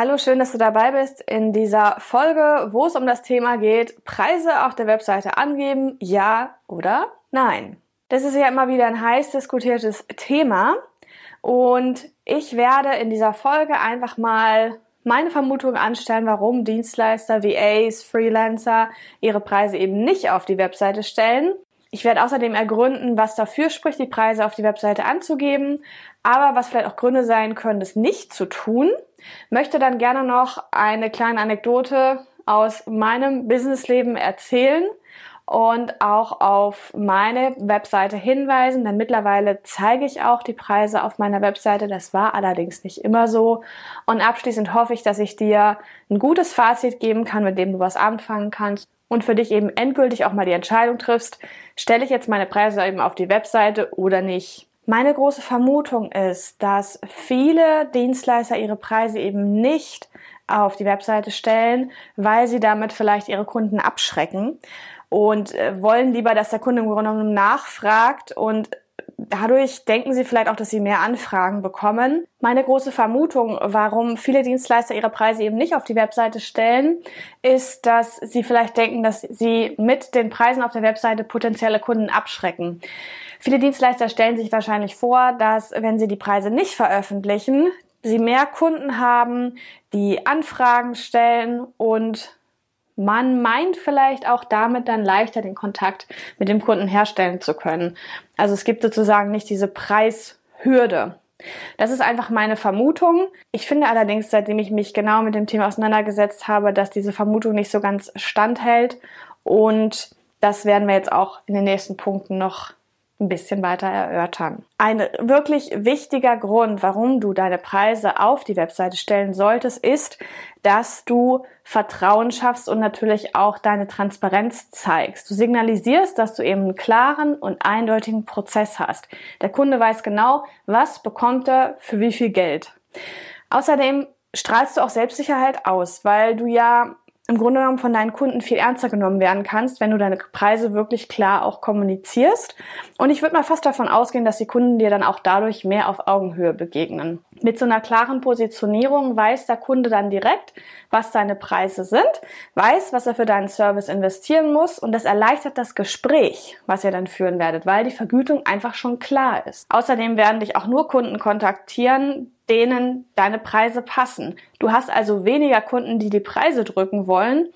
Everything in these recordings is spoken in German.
Hallo, schön, dass du dabei bist in dieser Folge, wo es um das Thema geht, Preise auf der Webseite angeben, ja oder nein. Das ist ja immer wieder ein heiß diskutiertes Thema und ich werde in dieser Folge einfach mal meine Vermutung anstellen, warum Dienstleister, VAs, Freelancer ihre Preise eben nicht auf die Webseite stellen. Ich werde außerdem ergründen, was dafür spricht, die Preise auf die Webseite anzugeben, aber was vielleicht auch Gründe sein können, das nicht zu tun. Möchte dann gerne noch eine kleine Anekdote aus meinem Businessleben erzählen und auch auf meine Webseite hinweisen, denn mittlerweile zeige ich auch die Preise auf meiner Webseite. Das war allerdings nicht immer so. Und abschließend hoffe ich, dass ich dir ein gutes Fazit geben kann, mit dem du was anfangen kannst und für dich eben endgültig auch mal die Entscheidung triffst, stelle ich jetzt meine Preise eben auf die Webseite oder nicht. Meine große Vermutung ist, dass viele Dienstleister ihre Preise eben nicht auf die Webseite stellen, weil sie damit vielleicht ihre Kunden abschrecken und äh, wollen lieber, dass der Kunde im Grunde genommen nachfragt und dadurch denken sie vielleicht auch, dass sie mehr Anfragen bekommen. Meine große Vermutung, warum viele Dienstleister ihre Preise eben nicht auf die Webseite stellen, ist, dass sie vielleicht denken, dass sie mit den Preisen auf der Webseite potenzielle Kunden abschrecken. Viele Dienstleister stellen sich wahrscheinlich vor, dass wenn sie die Preise nicht veröffentlichen, sie mehr Kunden haben, die Anfragen stellen und man meint vielleicht auch damit dann leichter den Kontakt mit dem Kunden herstellen zu können. Also es gibt sozusagen nicht diese Preishürde. Das ist einfach meine Vermutung. Ich finde allerdings, seitdem ich mich genau mit dem Thema auseinandergesetzt habe, dass diese Vermutung nicht so ganz standhält. Und das werden wir jetzt auch in den nächsten Punkten noch ein bisschen weiter erörtern. Ein wirklich wichtiger Grund, warum du deine Preise auf die Webseite stellen solltest, ist, dass du Vertrauen schaffst und natürlich auch deine Transparenz zeigst. Du signalisierst, dass du eben einen klaren und eindeutigen Prozess hast. Der Kunde weiß genau, was bekommt er für wie viel Geld. Außerdem strahlst du auch Selbstsicherheit aus, weil du ja im Grunde genommen von deinen Kunden viel ernster genommen werden kannst, wenn du deine Preise wirklich klar auch kommunizierst. Und ich würde mal fast davon ausgehen, dass die Kunden dir dann auch dadurch mehr auf Augenhöhe begegnen. Mit so einer klaren Positionierung weiß der Kunde dann direkt, was seine Preise sind, weiß, was er für deinen Service investieren muss und das erleichtert das Gespräch, was ihr dann führen werdet, weil die Vergütung einfach schon klar ist. Außerdem werden dich auch nur Kunden kontaktieren, denen deine Preise passen. Du hast also weniger Kunden, die die Preise drücken wollen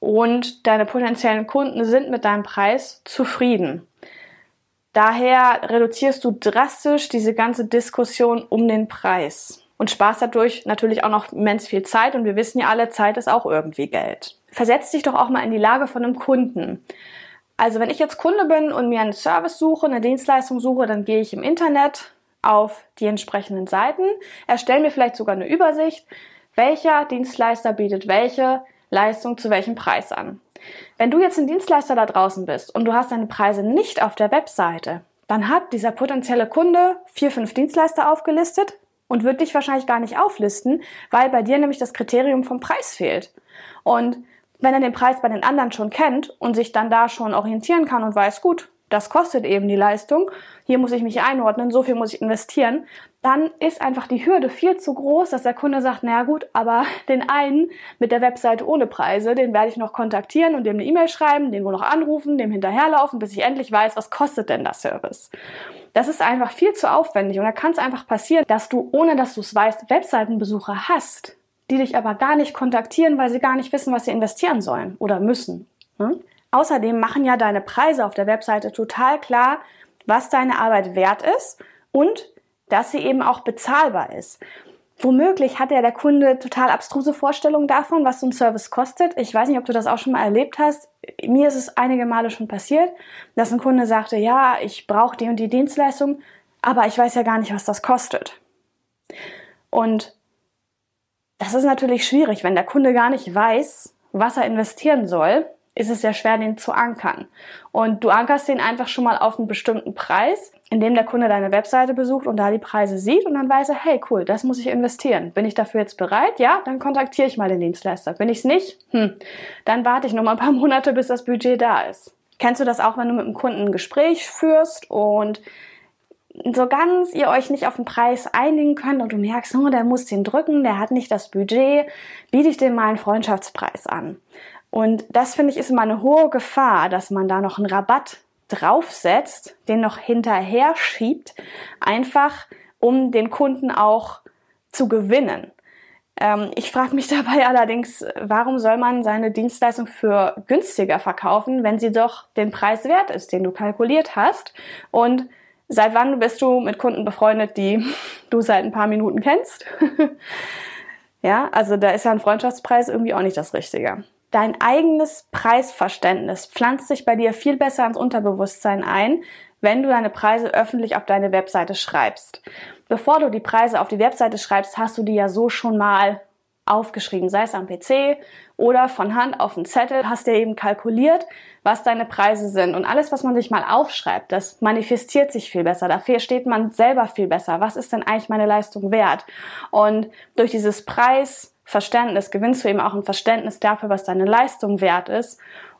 und deine potenziellen Kunden sind mit deinem Preis zufrieden. Daher reduzierst du drastisch diese ganze Diskussion um den Preis und sparst dadurch natürlich auch noch immens viel Zeit und wir wissen ja alle, Zeit ist auch irgendwie Geld. Versetz dich doch auch mal in die Lage von einem Kunden. Also wenn ich jetzt Kunde bin und mir einen Service suche, eine Dienstleistung suche, dann gehe ich im Internet, auf die entsprechenden Seiten, erstellen mir vielleicht sogar eine Übersicht, welcher Dienstleister bietet welche Leistung zu welchem Preis an. Wenn du jetzt ein Dienstleister da draußen bist und du hast deine Preise nicht auf der Webseite, dann hat dieser potenzielle Kunde vier, fünf Dienstleister aufgelistet und wird dich wahrscheinlich gar nicht auflisten, weil bei dir nämlich das Kriterium vom Preis fehlt. Und wenn er den Preis bei den anderen schon kennt und sich dann da schon orientieren kann und weiß, gut, das kostet eben die Leistung, hier muss ich mich einordnen, so viel muss ich investieren, dann ist einfach die Hürde viel zu groß, dass der Kunde sagt, naja gut, aber den einen mit der Webseite ohne Preise, den werde ich noch kontaktieren und dem eine E-Mail schreiben, den wohl noch anrufen, dem hinterherlaufen, bis ich endlich weiß, was kostet denn der Service. Das ist einfach viel zu aufwendig und da kann es einfach passieren, dass du, ohne dass du es weißt, Webseitenbesucher hast, die dich aber gar nicht kontaktieren, weil sie gar nicht wissen, was sie investieren sollen oder müssen. Hm? Außerdem machen ja deine Preise auf der Webseite total klar, was deine Arbeit wert ist und dass sie eben auch bezahlbar ist. Womöglich hat ja der Kunde total abstruse Vorstellungen davon, was so ein Service kostet. Ich weiß nicht, ob du das auch schon mal erlebt hast. Mir ist es einige Male schon passiert, dass ein Kunde sagte, ja, ich brauche die und die Dienstleistung, aber ich weiß ja gar nicht, was das kostet. Und das ist natürlich schwierig, wenn der Kunde gar nicht weiß, was er investieren soll ist es sehr schwer, den zu ankern. Und du ankerst den einfach schon mal auf einen bestimmten Preis, indem der Kunde deine Webseite besucht und da die Preise sieht und dann weiß er, hey cool, das muss ich investieren. Bin ich dafür jetzt bereit? Ja, dann kontaktiere ich mal den Dienstleister. Bin ich es nicht? Hm, dann warte ich noch mal ein paar Monate, bis das Budget da ist. Kennst du das auch, wenn du mit einem Kunden ein Gespräch führst und so ganz ihr euch nicht auf den Preis einigen könnt und du merkst, oh, der muss den drücken, der hat nicht das Budget, biete ich dem mal einen Freundschaftspreis an. Und das finde ich ist immer eine hohe Gefahr, dass man da noch einen Rabatt draufsetzt, den noch hinterher schiebt, einfach um den Kunden auch zu gewinnen. Ähm, ich frage mich dabei allerdings, warum soll man seine Dienstleistung für günstiger verkaufen, wenn sie doch den Preis wert ist, den du kalkuliert hast? Und seit wann bist du mit Kunden befreundet, die du seit ein paar Minuten kennst? ja, also da ist ja ein Freundschaftspreis irgendwie auch nicht das Richtige. Dein eigenes Preisverständnis pflanzt sich bei dir viel besser ins Unterbewusstsein ein, wenn du deine Preise öffentlich auf deine Webseite schreibst. Bevor du die Preise auf die Webseite schreibst, hast du die ja so schon mal aufgeschrieben, sei es am PC oder von Hand auf einen Zettel, hast dir eben kalkuliert, was deine Preise sind. Und alles, was man sich mal aufschreibt, das manifestiert sich viel besser. Dafür steht man selber viel besser. Was ist denn eigentlich meine Leistung wert? Und durch dieses Preis Verständnis gewinnst du eben auch ein Verständnis dafür, was deine Leistung wert ist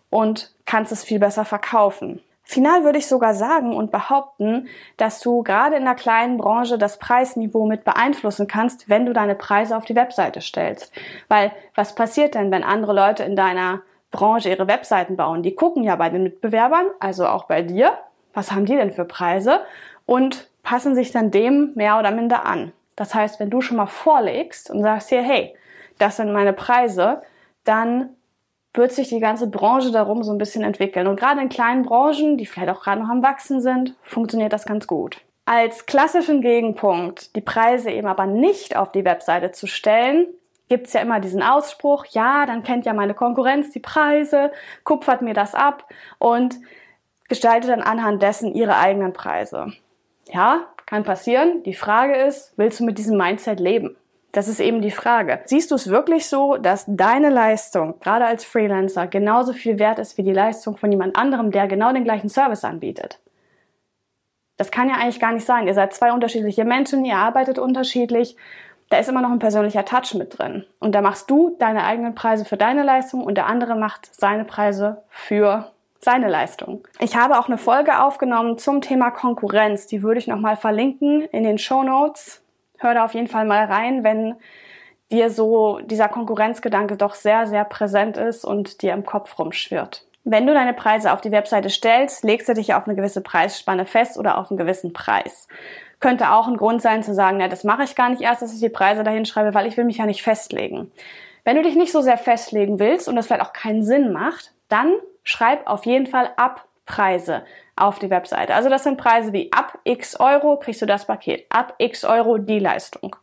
und kannst es viel besser verkaufen. Final würde ich sogar sagen und behaupten, dass du gerade in der kleinen Branche das Preisniveau mit beeinflussen kannst, wenn du deine Preise auf die Webseite stellst. Weil was passiert denn, wenn andere Leute in deiner Branche ihre Webseiten bauen? Die gucken ja bei den Mitbewerbern, also auch bei dir, was haben die denn für Preise und passen sich dann dem mehr oder minder an. Das heißt, wenn du schon mal vorlegst und sagst hier, hey, das sind meine Preise, dann wird sich die ganze Branche darum so ein bisschen entwickeln. Und gerade in kleinen Branchen, die vielleicht auch gerade noch am Wachsen sind, funktioniert das ganz gut. Als klassischen Gegenpunkt, die Preise eben aber nicht auf die Webseite zu stellen, gibt es ja immer diesen Ausspruch, ja, dann kennt ja meine Konkurrenz die Preise, kupfert mir das ab und gestaltet dann anhand dessen ihre eigenen Preise. Ja, kann passieren. Die Frage ist, willst du mit diesem Mindset leben? Das ist eben die Frage. Siehst du es wirklich so, dass deine Leistung, gerade als Freelancer, genauso viel wert ist wie die Leistung von jemand anderem, der genau den gleichen Service anbietet? Das kann ja eigentlich gar nicht sein. Ihr seid zwei unterschiedliche Menschen, ihr arbeitet unterschiedlich. Da ist immer noch ein persönlicher Touch mit drin. Und da machst du deine eigenen Preise für deine Leistung und der andere macht seine Preise für seine Leistung. Ich habe auch eine Folge aufgenommen zum Thema Konkurrenz. Die würde ich nochmal verlinken in den Show Notes hör da auf jeden Fall mal rein, wenn dir so dieser Konkurrenzgedanke doch sehr, sehr präsent ist und dir im Kopf rumschwirrt. Wenn du deine Preise auf die Webseite stellst, legst du dich auf eine gewisse Preisspanne fest oder auf einen gewissen Preis. Könnte auch ein Grund sein zu sagen, ja, das mache ich gar nicht erst, dass ich die Preise dahin schreibe, weil ich will mich ja nicht festlegen. Wenn du dich nicht so sehr festlegen willst und das vielleicht auch keinen Sinn macht, dann schreib auf jeden Fall ab Preise auf die Webseite. Also das sind Preise wie ab x Euro kriegst du das Paket, ab x Euro die Leistung.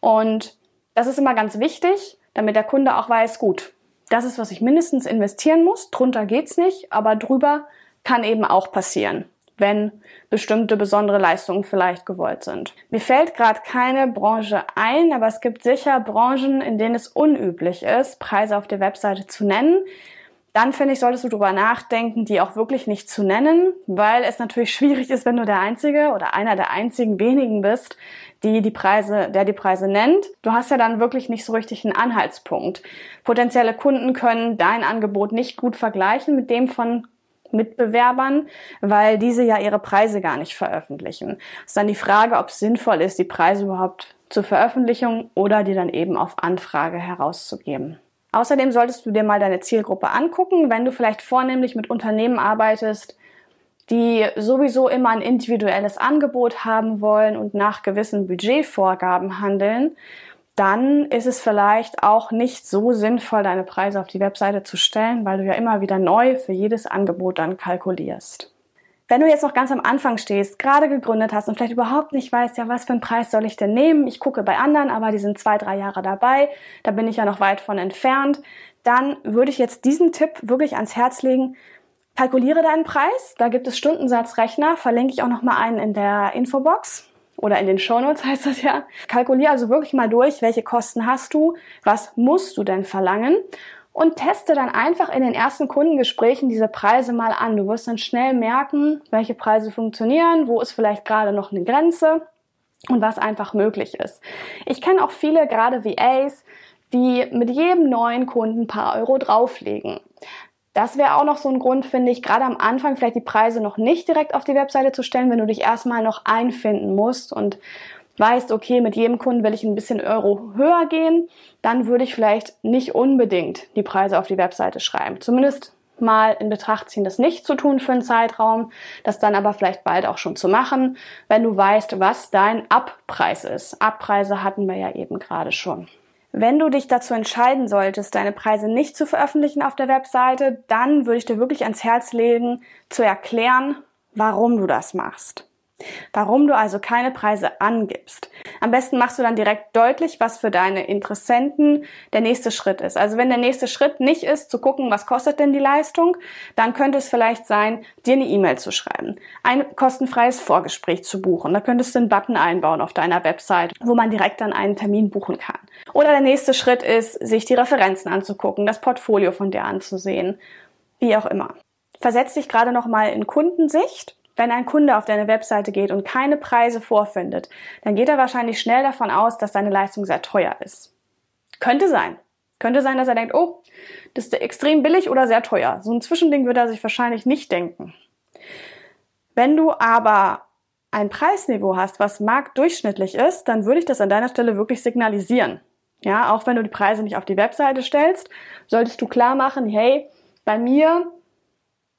Und das ist immer ganz wichtig, damit der Kunde auch weiß, gut, das ist, was ich mindestens investieren muss, drunter geht's nicht, aber drüber kann eben auch passieren, wenn bestimmte besondere Leistungen vielleicht gewollt sind. Mir fällt gerade keine Branche ein, aber es gibt sicher Branchen, in denen es unüblich ist, Preise auf der Webseite zu nennen dann finde ich, solltest du darüber nachdenken, die auch wirklich nicht zu nennen, weil es natürlich schwierig ist, wenn du der Einzige oder einer der einzigen wenigen bist, die die Preise, der die Preise nennt. Du hast ja dann wirklich nicht so richtig einen Anhaltspunkt. Potenzielle Kunden können dein Angebot nicht gut vergleichen mit dem von Mitbewerbern, weil diese ja ihre Preise gar nicht veröffentlichen. Es ist dann die Frage, ob es sinnvoll ist, die Preise überhaupt zur Veröffentlichung oder die dann eben auf Anfrage herauszugeben. Außerdem solltest du dir mal deine Zielgruppe angucken, wenn du vielleicht vornehmlich mit Unternehmen arbeitest, die sowieso immer ein individuelles Angebot haben wollen und nach gewissen Budgetvorgaben handeln, dann ist es vielleicht auch nicht so sinnvoll, deine Preise auf die Webseite zu stellen, weil du ja immer wieder neu für jedes Angebot dann kalkulierst. Wenn du jetzt noch ganz am Anfang stehst, gerade gegründet hast und vielleicht überhaupt nicht weißt, ja, was für einen Preis soll ich denn nehmen? Ich gucke bei anderen, aber die sind zwei, drei Jahre dabei. Da bin ich ja noch weit von entfernt. Dann würde ich jetzt diesen Tipp wirklich ans Herz legen. Kalkuliere deinen Preis. Da gibt es Stundensatzrechner. Verlinke ich auch noch mal einen in der Infobox oder in den Shownotes heißt das ja. Kalkuliere also wirklich mal durch, welche Kosten hast du, was musst du denn verlangen und teste dann einfach in den ersten Kundengesprächen diese Preise mal an. Du wirst dann schnell merken, welche Preise funktionieren, wo ist vielleicht gerade noch eine Grenze und was einfach möglich ist. Ich kenne auch viele, gerade VAs, die mit jedem neuen Kunden ein paar Euro drauflegen. Das wäre auch noch so ein Grund, finde ich, gerade am Anfang vielleicht die Preise noch nicht direkt auf die Webseite zu stellen, wenn du dich erstmal noch einfinden musst und weißt, okay, mit jedem Kunden will ich ein bisschen Euro höher gehen, dann würde ich vielleicht nicht unbedingt die Preise auf die Webseite schreiben. Zumindest mal in Betracht ziehen, das nicht zu tun für einen Zeitraum, das dann aber vielleicht bald auch schon zu machen, wenn du weißt, was dein Abpreis ist. Abpreise hatten wir ja eben gerade schon. Wenn du dich dazu entscheiden solltest, deine Preise nicht zu veröffentlichen auf der Webseite, dann würde ich dir wirklich ans Herz legen, zu erklären, warum du das machst. Warum du also keine Preise angibst. Am besten machst du dann direkt deutlich, was für deine Interessenten der nächste Schritt ist. Also wenn der nächste Schritt nicht ist, zu gucken, was kostet denn die Leistung, dann könnte es vielleicht sein, dir eine E-Mail zu schreiben, ein kostenfreies Vorgespräch zu buchen. Da könntest du einen Button einbauen auf deiner Website, wo man direkt dann einen Termin buchen kann. Oder der nächste Schritt ist, sich die Referenzen anzugucken, das Portfolio von dir anzusehen, wie auch immer. Versetz dich gerade noch mal in Kundensicht wenn ein Kunde auf deine Webseite geht und keine Preise vorfindet, dann geht er wahrscheinlich schnell davon aus, dass deine Leistung sehr teuer ist. Könnte sein. Könnte sein, dass er denkt, oh, das ist extrem billig oder sehr teuer. So ein Zwischending würde er sich wahrscheinlich nicht denken. Wenn du aber ein Preisniveau hast, was marktdurchschnittlich ist, dann würde ich das an deiner Stelle wirklich signalisieren. Ja, auch wenn du die Preise nicht auf die Webseite stellst, solltest du klar machen, hey, bei mir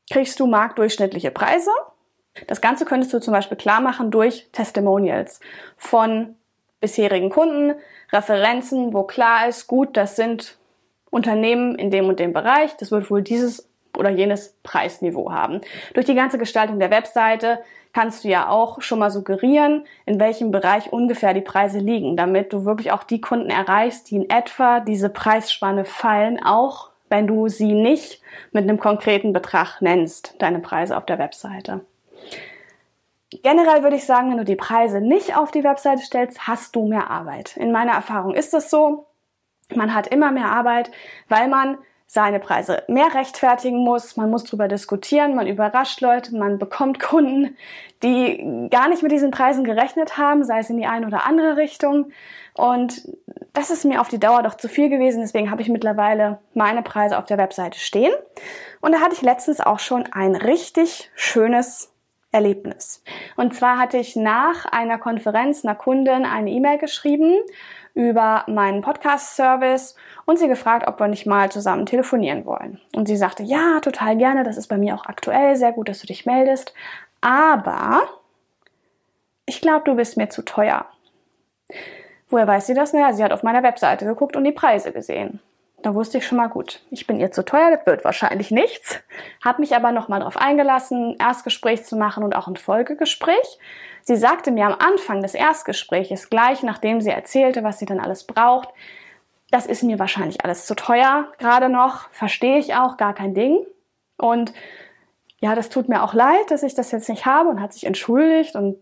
kriegst du marktdurchschnittliche Preise das Ganze könntest du zum Beispiel klar machen durch Testimonials von bisherigen Kunden, Referenzen, wo klar ist, gut, das sind Unternehmen in dem und dem Bereich, das wird wohl dieses oder jenes Preisniveau haben. Durch die ganze Gestaltung der Webseite kannst du ja auch schon mal suggerieren, in welchem Bereich ungefähr die Preise liegen, damit du wirklich auch die Kunden erreichst, die in etwa diese Preisspanne fallen, auch wenn du sie nicht mit einem konkreten Betrag nennst, deine Preise auf der Webseite. Generell würde ich sagen, wenn du die Preise nicht auf die Webseite stellst, hast du mehr Arbeit. In meiner Erfahrung ist es so. Man hat immer mehr Arbeit, weil man seine Preise mehr rechtfertigen muss, man muss drüber diskutieren, man überrascht Leute, man bekommt Kunden, die gar nicht mit diesen Preisen gerechnet haben, sei es in die eine oder andere Richtung. Und das ist mir auf die Dauer doch zu viel gewesen, deswegen habe ich mittlerweile meine Preise auf der Webseite stehen. Und da hatte ich letztens auch schon ein richtig schönes Erlebnis. Und zwar hatte ich nach einer Konferenz einer Kundin eine E-Mail geschrieben über meinen Podcast-Service und sie gefragt, ob wir nicht mal zusammen telefonieren wollen. Und sie sagte, ja, total gerne, das ist bei mir auch aktuell, sehr gut, dass du dich meldest, aber ich glaube, du bist mir zu teuer. Woher weiß sie das? Naja, sie hat auf meiner Webseite geguckt und die Preise gesehen. Da wusste ich schon mal gut, ich bin ihr zu teuer, das wird wahrscheinlich nichts. Hab mich aber nochmal darauf eingelassen, Erstgespräch zu machen und auch ein Folgegespräch. Sie sagte mir am Anfang des Erstgespräches, gleich nachdem sie erzählte, was sie dann alles braucht, das ist mir wahrscheinlich alles zu teuer, gerade noch, verstehe ich auch, gar kein Ding. Und ja, das tut mir auch leid, dass ich das jetzt nicht habe und hat sich entschuldigt und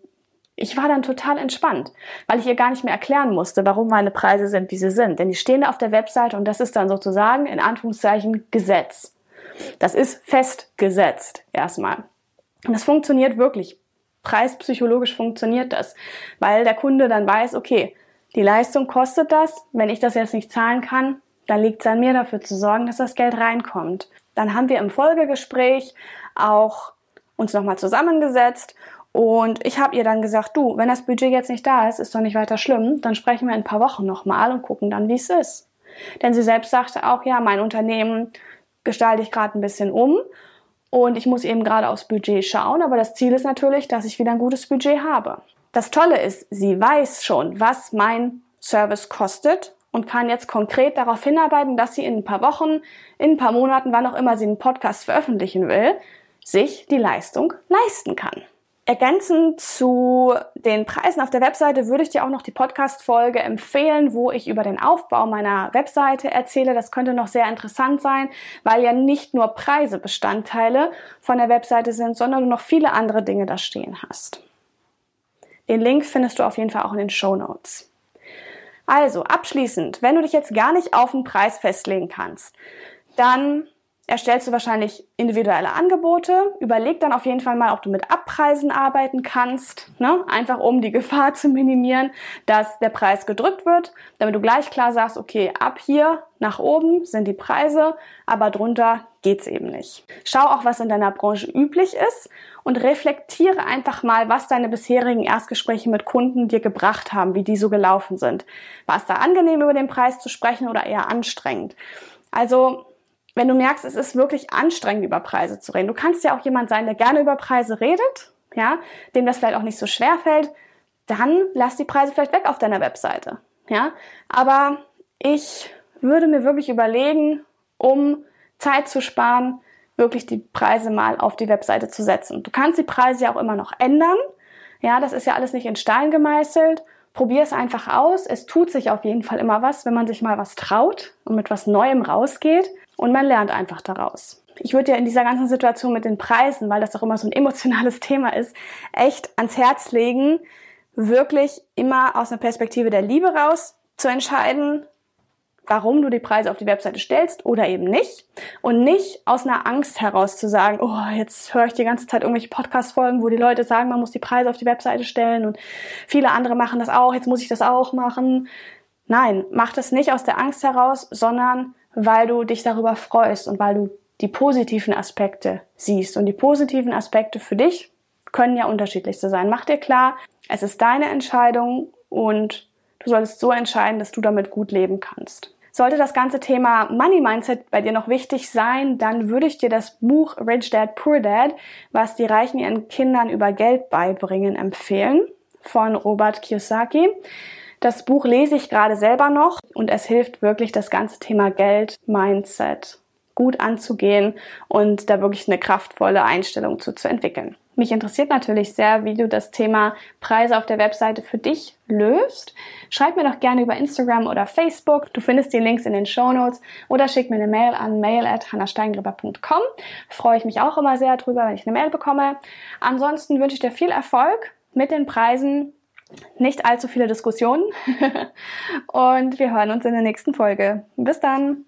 ich war dann total entspannt, weil ich ihr gar nicht mehr erklären musste, warum meine Preise sind, wie sie sind. Denn die stehen auf der Webseite und das ist dann sozusagen in Anführungszeichen Gesetz. Das ist festgesetzt erstmal. Und das funktioniert wirklich. Preispsychologisch funktioniert das, weil der Kunde dann weiß, okay, die Leistung kostet das. Wenn ich das jetzt nicht zahlen kann, dann liegt es an mir dafür zu sorgen, dass das Geld reinkommt. Dann haben wir im Folgegespräch auch uns nochmal zusammengesetzt und ich habe ihr dann gesagt, du, wenn das Budget jetzt nicht da ist, ist doch nicht weiter schlimm, dann sprechen wir in ein paar Wochen nochmal und gucken dann, wie es ist. Denn sie selbst sagte auch, ja, mein Unternehmen gestalte ich gerade ein bisschen um und ich muss eben gerade aufs Budget schauen, aber das Ziel ist natürlich, dass ich wieder ein gutes Budget habe. Das Tolle ist, sie weiß schon, was mein Service kostet und kann jetzt konkret darauf hinarbeiten, dass sie in ein paar Wochen, in ein paar Monaten, wann auch immer sie einen Podcast veröffentlichen will, sich die Leistung leisten kann. Ergänzend zu den Preisen auf der Webseite würde ich dir auch noch die Podcast-Folge empfehlen, wo ich über den Aufbau meiner Webseite erzähle. Das könnte noch sehr interessant sein, weil ja nicht nur Preise Bestandteile von der Webseite sind, sondern du noch viele andere Dinge da stehen hast. Den Link findest du auf jeden Fall auch in den Show Notes. Also, abschließend, wenn du dich jetzt gar nicht auf den Preis festlegen kannst, dann erstellst du wahrscheinlich individuelle Angebote. Überleg dann auf jeden Fall mal, ob du mit Abpreisen arbeiten kannst, ne? einfach um die Gefahr zu minimieren, dass der Preis gedrückt wird, damit du gleich klar sagst, okay, ab hier nach oben sind die Preise, aber drunter geht's eben nicht. Schau auch, was in deiner Branche üblich ist und reflektiere einfach mal, was deine bisherigen Erstgespräche mit Kunden dir gebracht haben, wie die so gelaufen sind. War es da angenehm, über den Preis zu sprechen oder eher anstrengend? Also wenn du merkst, es ist wirklich anstrengend, über Preise zu reden. Du kannst ja auch jemand sein, der gerne über Preise redet, ja, dem das vielleicht auch nicht so schwer fällt, dann lass die Preise vielleicht weg auf deiner Webseite, ja. Aber ich würde mir wirklich überlegen, um Zeit zu sparen, wirklich die Preise mal auf die Webseite zu setzen. Du kannst die Preise ja auch immer noch ändern. Ja, das ist ja alles nicht in Stein gemeißelt. Probier es einfach aus. Es tut sich auf jeden Fall immer was, wenn man sich mal was traut und mit was Neuem rausgeht. Und man lernt einfach daraus. Ich würde dir in dieser ganzen Situation mit den Preisen, weil das auch immer so ein emotionales Thema ist, echt ans Herz legen, wirklich immer aus einer Perspektive der Liebe raus zu entscheiden, warum du die Preise auf die Webseite stellst oder eben nicht. Und nicht aus einer Angst heraus zu sagen, oh, jetzt höre ich die ganze Zeit irgendwelche Podcast-Folgen, wo die Leute sagen, man muss die Preise auf die Webseite stellen und viele andere machen das auch, jetzt muss ich das auch machen. Nein, mach das nicht aus der Angst heraus, sondern weil du dich darüber freust und weil du die positiven Aspekte siehst. Und die positiven Aspekte für dich können ja unterschiedlichste sein. Mach dir klar, es ist deine Entscheidung und du solltest so entscheiden, dass du damit gut leben kannst. Sollte das ganze Thema Money Mindset bei dir noch wichtig sein, dann würde ich dir das Buch Rich Dad Poor Dad, was die Reichen ihren Kindern über Geld beibringen, empfehlen von Robert Kiyosaki. Das Buch lese ich gerade selber noch und es hilft wirklich, das ganze Thema Geld, Mindset gut anzugehen und da wirklich eine kraftvolle Einstellung zu, zu entwickeln. Mich interessiert natürlich sehr, wie du das Thema Preise auf der Webseite für dich löst. Schreib mir doch gerne über Instagram oder Facebook. Du findest die Links in den Show Notes oder schick mir eine Mail an mail@hannasteingreber.com. Freue ich mich auch immer sehr drüber, wenn ich eine Mail bekomme. Ansonsten wünsche ich dir viel Erfolg mit den Preisen nicht allzu viele Diskussionen und wir hören uns in der nächsten Folge. Bis dann!